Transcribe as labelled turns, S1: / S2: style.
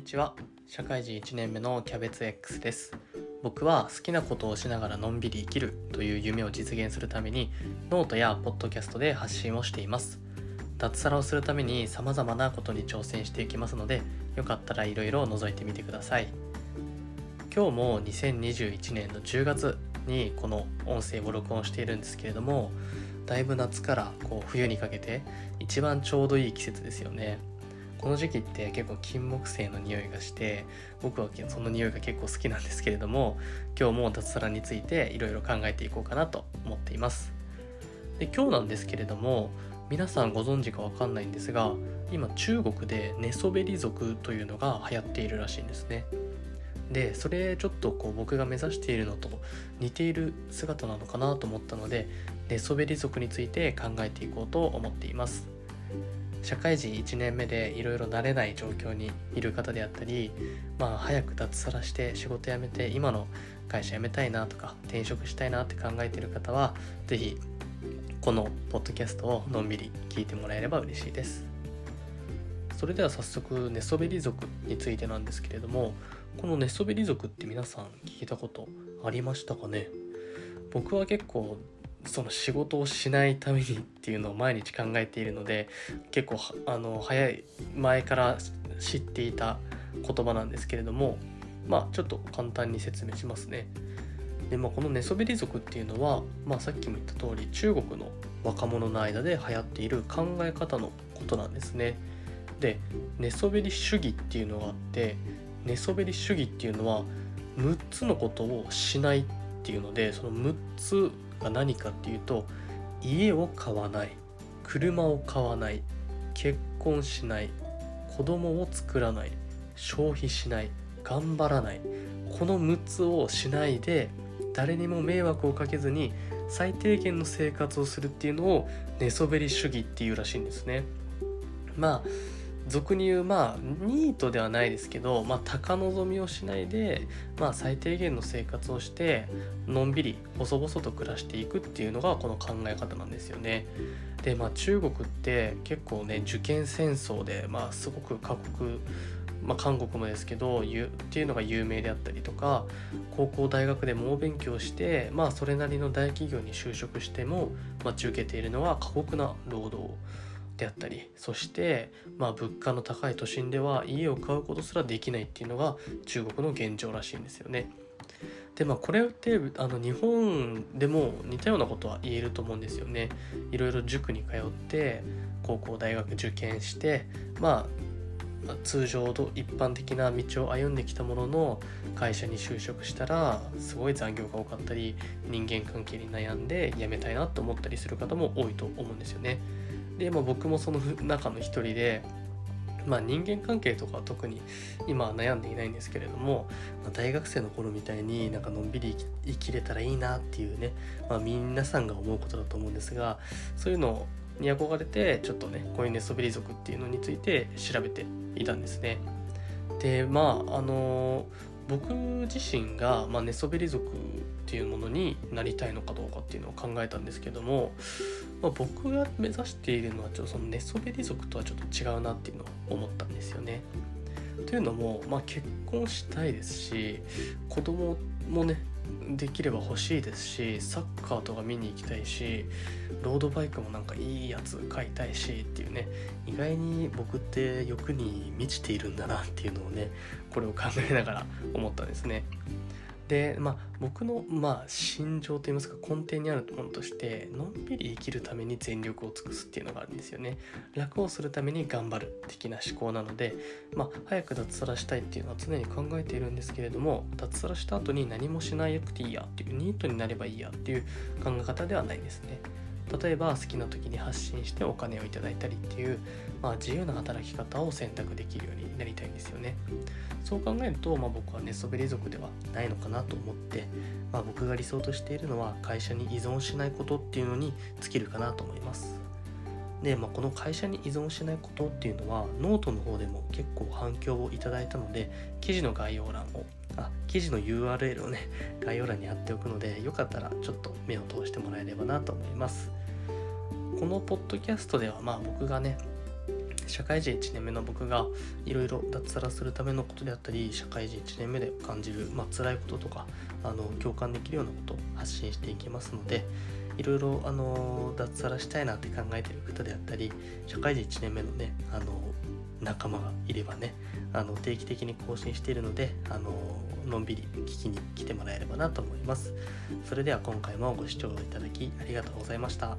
S1: にちは。社会人1年目のキャベツ X です。僕は好きなことをしながらのんびり生きるという夢を実現するためにノートやポッドキャストで発信をしています。脱サラをするために様々なことに挑戦していきますのでよかったらいろいろ覗いてみてください。今日も2021年の10月にこの音声を録音しているんですけれどもだいぶ夏からこう冬にかけて一番ちょうどいい季節ですよね。この時期って結構金木犀の匂いがして僕はその匂いが結構好きなんですけれども今日も脱サラについていろいろ考えていこうかなと思っています。で今日なんですけれども皆さんご存知かわかんないんですが今中国で寝そべり族というのが流行っているらしいんですね。でそれちょっとこう僕が目指しているのと似ている姿なのかなと思ったので寝そべり族について考えていこうと思っています。社会人1年目でいろいろ慣れない状況にいる方であったりまあ早く脱サラして仕事辞めて今の会社辞めたいなとか転職したいなって考えている方は是非このポッドキャストをのんびり聞いてもらえれば嬉しいです。それでは早速寝そべり族についてなんですけれどもこの寝そべり族って皆さん聞いたことありましたかね？僕は結構その仕事をしないためにっていうのを毎日考えているので結構あの早い前から知っていた言葉なんですけれどもまあちょっと簡単に説明しますね。でまあ、この寝そべり族っていうのは、まあ、さっきも言った通り中国の若者の間で流行っている考え方のことなんですね。で寝そべり主義っていうのがあって寝そべり主義っていうのは6つのことをしないっていうのでその6つが何かっていうと家を買わない車を買わない結婚しない子供を作らない消費しない頑張らないこの6つをしないで誰にも迷惑をかけずに最低限の生活をするっていうのを寝そべり主義っていうらしいんですね。まあ俗に言うまあニートではないですけど、まあ、高望みをしないで、まあ、最低限の生活をしてのんびり細々と暮らしていくっていうのがこの考え方なんですよね。でまあ中国って結構ね受験戦争で、まあ、すごく過酷まあ、韓国もですけどっていうのが有名であったりとか高校大学で猛勉強して、まあ、それなりの大企業に就職しても待ち受けているのは過酷な労働であったりそして、まあ、物価の高い都心では家を買うことすらできないっていうのが中国の現状らしいんですよね。でまあこれってあの日本でも似たようなことは言えると思うんですよね。いろいろ塾に通って高校大学受験してまあ通常と一般的な道を歩んできたものの会社に就職したらすごい残業が多かったり人間関係に悩んで辞めたいなと思ったりする方も多いと思うんですよね。で、まあ、僕もその中の一人で、まあ、人間関係とかは特に今は悩んでいないんですけれども、まあ、大学生の頃みたいになんかのんびり生きれたらいいなっていうね、まあ、皆さんが思うことだと思うんですがそういうのに憧れてちょっとねこういう寝そべり族っていうのについて調べていたんですね。でまああの僕自身が、まあ、寝そべり族っていうものになりたいのかどうかっていうのを考えたんですけども、まあ、僕が目指しているのはちょっとその寝そべり族とはちょっと違うなっていうのを思ったんですよね。というのも、まあ、結婚したいですし子供もねできれば欲しいですしサッカーとか見に行きたいしロードバイクもなんかいいやつ買いたいしっていうね意外に僕って欲に満ちているんだなっていうのをねこれを考えながら思ったんですね。でまあ僕のまあ心情といいますか根底にあるものとしてのんびり生きるために全力を尽くすっていうのがあるんですよね。楽をするために頑張る的な思考なのでまあ早く脱サラしたいっていうのは常に考えているんですけれども脱サラした後に何もしなくていいやっていうニートになればいいやっていう考え方ではないですね。例えば好きな時に発信してお金をいただいたりっていう、まあ、自由な働き方を選択できるようになりたいんですよね。そう考えると、まあ、僕は寝そべり族ではないのかなと思って、まあ、僕が理想としているのは会社に依存しないことっていうのに尽きるかなと思います。で、まあ、この会社に依存しないことっていうのはノートの方でも結構反響をいただいたので記事の概要欄をあ記事の URL をね 概要欄に貼っておくのでよかったらちょっと目を通してもらえればなと思います。このポッドキャストではまあ僕がね社会人1年目の僕がいろいろ脱サラするためのことであったり社会人1年目で感じる、まあ辛いこととかあの共感できるようなことを発信していきますのでいろいろあの脱サラしたいなって考えてる方であったり社会人1年目のねあの仲間がいればねあの定期的に更新しているのであののんびり聞きに来てもらえればなと思います。それでは今回もご視聴いただきありがとうございました。